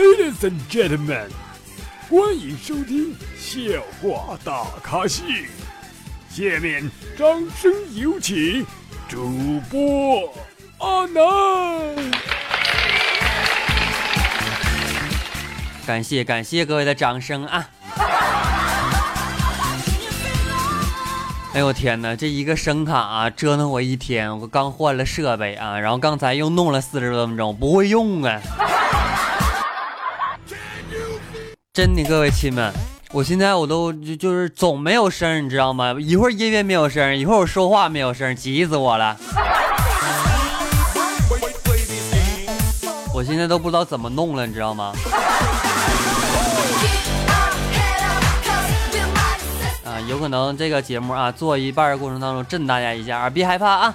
Ladies and gentlemen，欢迎收听笑话大咖秀。下面掌声有请主播阿南。感谢感谢各位的掌声啊！哎呦天哪，这一个声卡啊，折腾我一天。我刚换了设备啊，然后刚才又弄了四十多分钟，不会用啊！真的，各位亲们，我现在我都就就是总没有声，你知道吗？一会儿音乐没有声，一会儿我说话没有声，急死我了。我现在都不知道怎么弄了，你知道吗？啊有可能这个节目啊，做一半过程当中震大家一下啊，别害怕啊。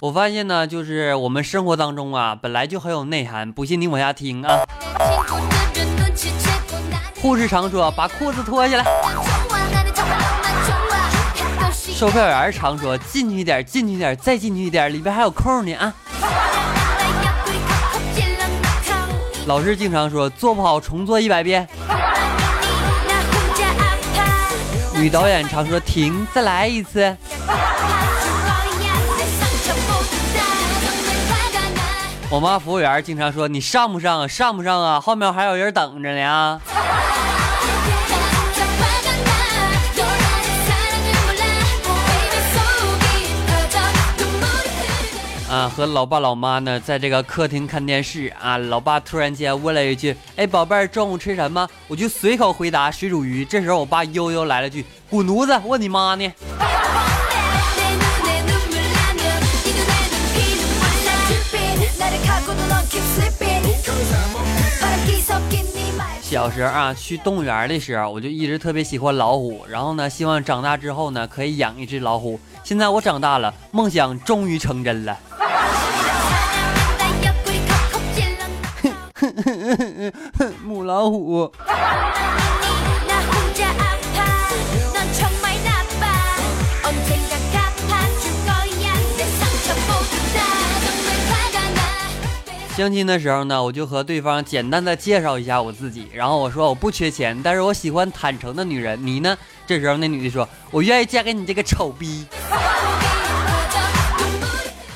我发现呢，就是我们生活当中啊，本来就很有内涵，不信你往下听啊。护士常说把裤子脱下来，售票员常说进去一点，进去一点，再进去一点，里边还有空呢啊。老师经常说做不好重做一百遍。女导演常说停，再来一次。我妈服务员经常说你上不上啊？上不上啊？后面还有人等着呢。啊，和老爸老妈呢，在这个客厅看电视啊。老爸突然间问了一句：“哎，宝贝儿，中午吃什么？”我就随口回答：“水煮鱼。”这时候，我爸悠悠来了句：“滚犊子，问你妈呢。”小时候啊，去动物园的时候，我就一直特别喜欢老虎，然后呢，希望长大之后呢，可以养一只老虎。现在我长大了，梦想终于成真了。母老虎。相亲的时候呢，我就和对方简单的介绍一下我自己，然后我说我不缺钱，但是我喜欢坦诚的女人。你呢？这时候那女的说，我愿意嫁给你这个丑逼。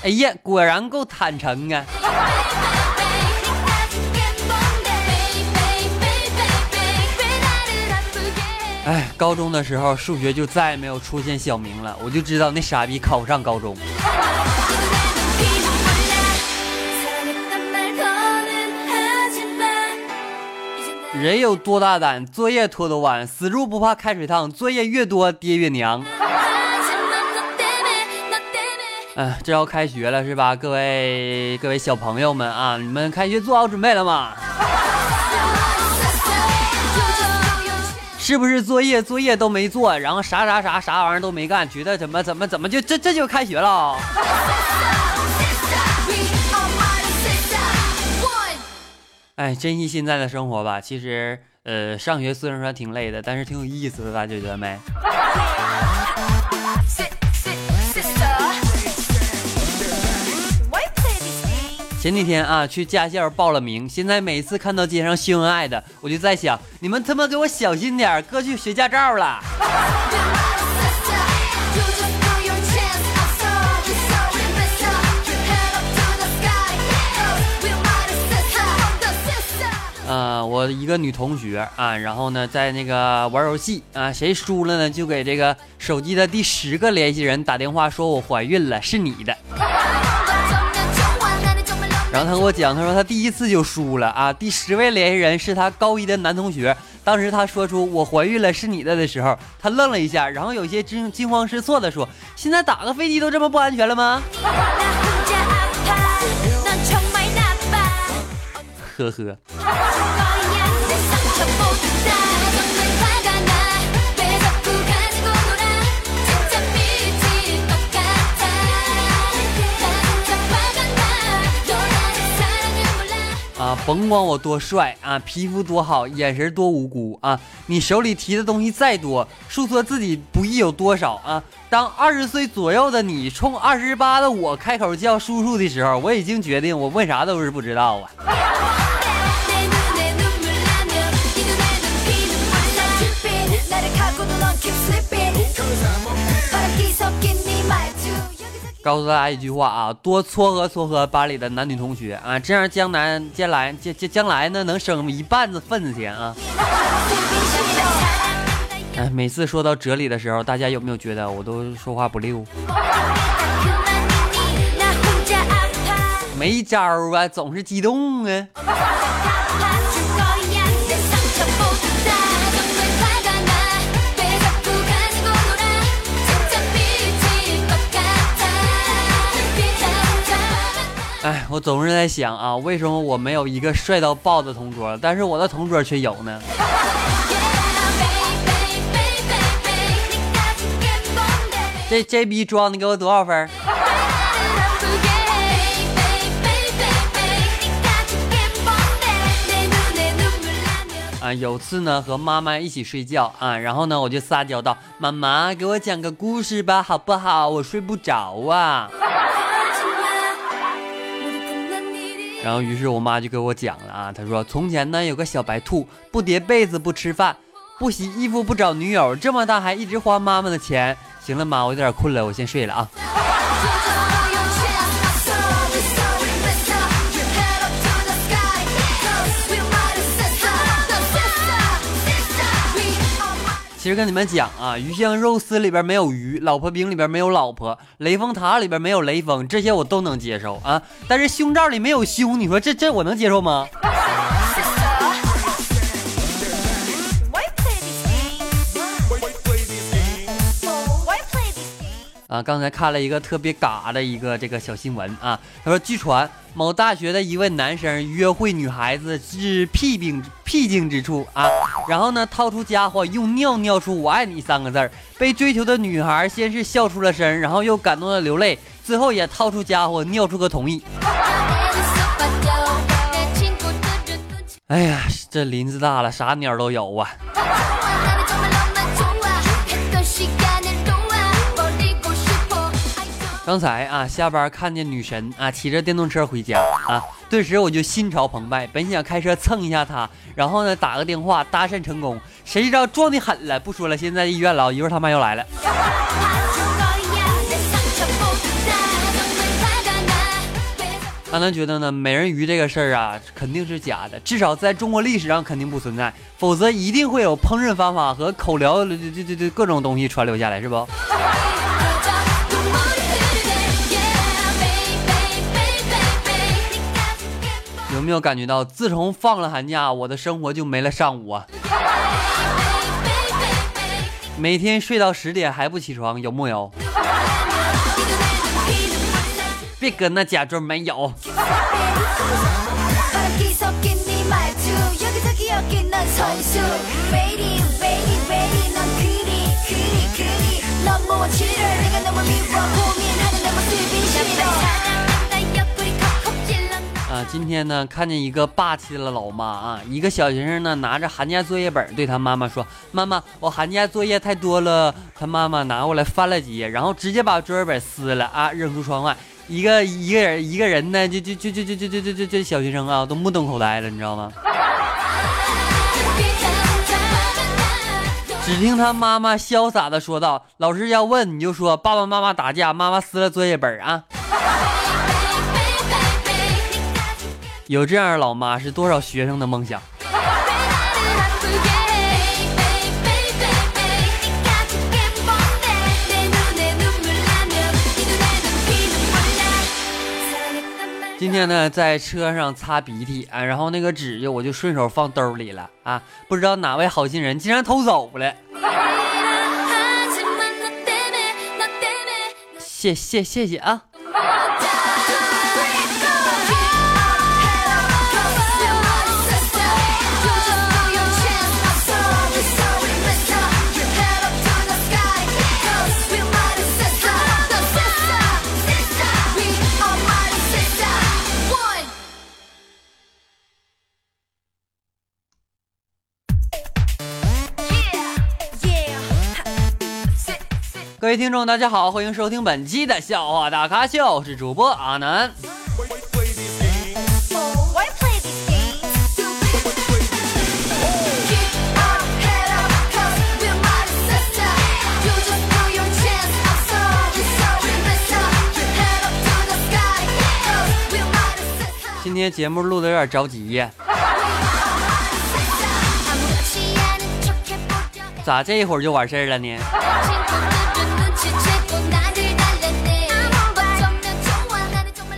哎呀，果然够坦诚啊！哎，高中的时候数学就再也没有出现小明了，我就知道那傻逼考不上高中。人有多大胆，作业拖多晚，死猪不怕开水烫，作业越多爹越娘。哎，这要开学了是吧？各位各位小朋友们啊，你们开学做好准备了吗？是不是作业作业都没做，然后啥啥啥啥玩意儿都没干，觉得怎么怎么怎么就这这就开学了？哎，珍惜现在的生活吧。其实，呃，上学虽然说挺累的，但是挺有意思的，大家觉得没？前几天啊，去驾校报了名。现在每次看到街上秀恩爱的，我就在想，你们他妈给我小心点，哥去学驾照了。啊，我一个女同学啊，然后呢，在那个玩游戏啊，谁输了呢，就给这个手机的第十个联系人打电话，说我怀孕了，是你的。然后他跟我讲，他说他第一次就输了啊！第十位联系人是他高一的男同学。当时他说出“我怀孕了，是你的”的时候，他愣了一下，然后有些惊惊慌失措的说：“现在打个飞机都这么不安全了吗？” 呵呵。啊甭管我多帅啊，皮肤多好，眼神多无辜啊，你手里提的东西再多，诉说自己不易有多少啊。当二十岁左右的你冲二十八的我开口叫叔叔的时候，我已经决定我为啥都是不知道啊。告诉大家一句话啊，多撮合撮合班里的男女同学啊，这样将来将来将将将来呢能省一半子份子钱啊。哎，每次说到哲理的时候，大家有没有觉得我都说话不溜？没招啊，总是激动啊。哎，我总是在想啊，为什么我没有一个帅到爆的同桌，但是我的同桌却有呢？这这逼装的给我多少分？啊，有次呢和妈妈一起睡觉啊，然后呢我就撒娇道：“妈妈，给我讲个故事吧，好不好？我睡不着啊。”然后，于是我妈就给我讲了啊，她说：“从前呢，有个小白兔，不叠被子，不吃饭，不洗衣服，不找女友，这么大还一直花妈妈的钱。”行了，妈，我有点困了，我先睡了啊。其实跟你们讲啊，鱼香肉丝里边没有鱼，老婆饼里边没有老婆，雷峰塔里边没有雷锋，这些我都能接受啊。但是胸罩里没有胸，你说这这我能接受吗？啊，刚才看了一个特别嘎的一个这个小新闻啊，他说，据传某大学的一位男生约会女孩子至僻病僻静之处啊，然后呢掏出家伙用尿尿出“我爱你”三个字儿，被追求的女孩先是笑出了声，然后又感动的流泪，最后也掏出家伙尿出个同意。哎呀，这林子大了，啥鸟都有啊。刚才啊，下班看见女神啊骑着电动车回家啊，顿时我就心潮澎湃，本想开车蹭一下她，然后呢打个电话搭讪成功，谁知道撞的狠了。不说了，现在医院了，一会儿他妈要来了。阿南觉得呢，美人鱼这个事儿啊，肯定是假的，至少在中国历史上肯定不存在，否则一定会有烹饪方法和口疗这这这这各种东西传流下来，是不？有没有感觉到，自从放了寒假，我的生活就没了上午啊？每天睡到十点还不起床，有木有？别搁那假装没有。今天呢，看见一个霸气的老妈啊，一个小学生呢拿着寒假作业本对他妈妈说：“妈妈，我寒假作业太多了。”他妈妈拿过来翻了几页，然后直接把作业本撕了啊，扔出窗外。一个一个人一个人呢，就就就就就就就就就就小学生啊，都目瞪口呆了，你知道吗？只听他妈妈潇洒的说道：“老师要问，你就说爸爸妈妈打架，妈妈撕了作业本啊。”有这样的老妈是多少学生的梦想？今天呢，在车上擦鼻涕啊，然后那个纸就我就顺手放兜里了啊，不知道哪位好心人竟然偷走了。谢谢谢谢啊。各位听众，大家好，欢迎收听本期的笑话大咖秀，我是主播阿南。今天节目录的有点着急呀，咋这一会儿就完事儿了呢？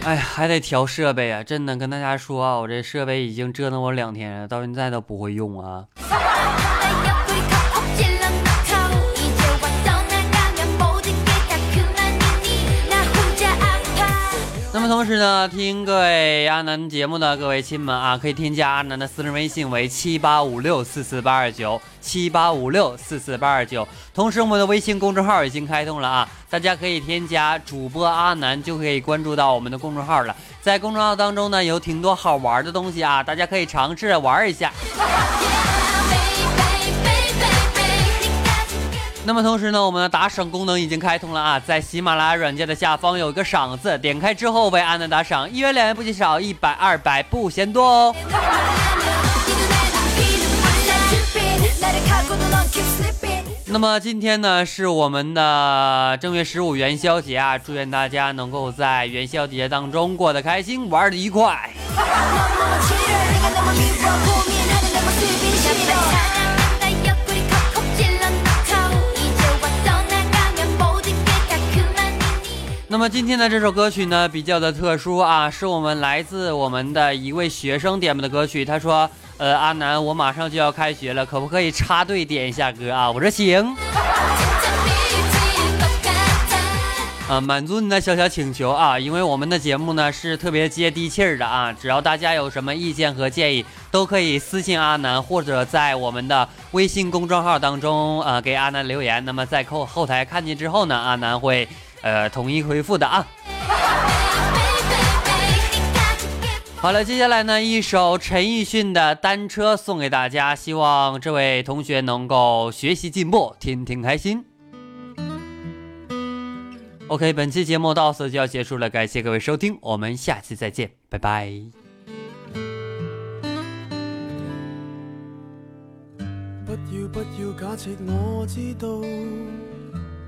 哎呀，还得调设备啊！真的跟大家说啊，我这设备已经折腾我两天了，到现在都不会用啊。同时呢，听各位阿南节目的各位亲们啊，可以添加阿南的私人微信为七八五六四四八二九七八五六四四八二九。同时，我们的微信公众号已经开通了啊，大家可以添加主播阿南，就可以关注到我们的公众号了。在公众号当中呢，有挺多好玩的东西啊，大家可以尝试着玩一下。那么同时呢，我们的打赏功能已经开通了啊，在喜马拉雅软件的下方有一个赏字，点开之后为安南打赏，一元两元不嫌少，一百二百不嫌多哦。那么今天呢是我们的正月十五元宵节啊，祝愿大家能够在元宵节当中过得开心，玩的愉快。那么今天的这首歌曲呢，比较的特殊啊，是我们来自我们的一位学生点播的歌曲。他说：“呃，阿南，我马上就要开学了，可不可以插队点一下歌啊？” 我说行。啊，满足你的小小请求啊，因为我们的节目呢是特别接地气儿的啊，只要大家有什么意见和建议，都可以私信阿南，或者在我们的微信公众号当中啊给阿南留言。那么在后后台看见之后呢，阿南会。呃，统一回复的啊。好了，接下来呢，一首陈奕迅的《单车》送给大家，希望这位同学能够学习进步，天天开心。OK，本期节目到此就要结束了，感谢各位收听，我们下期再见，拜拜。不要不要假设我知道。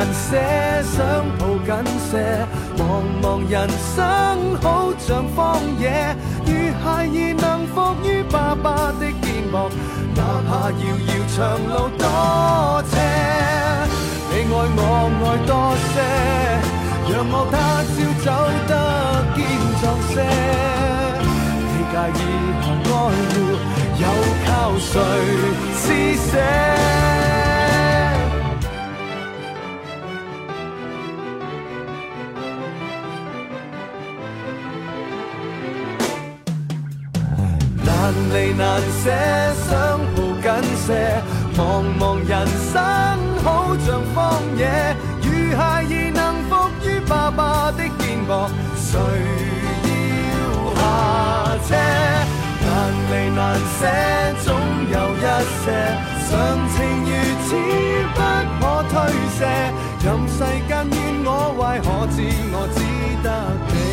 离难舍，想抱紧些。茫茫人生好像荒野，如孩儿能伏于爸爸的肩膊，哪怕遥遥长路多斜。你爱我爱多些，让我他朝走得坚壮些。你介意爱护，又靠谁常情如此不可推卸。任世间怨我坏，可知我只得你。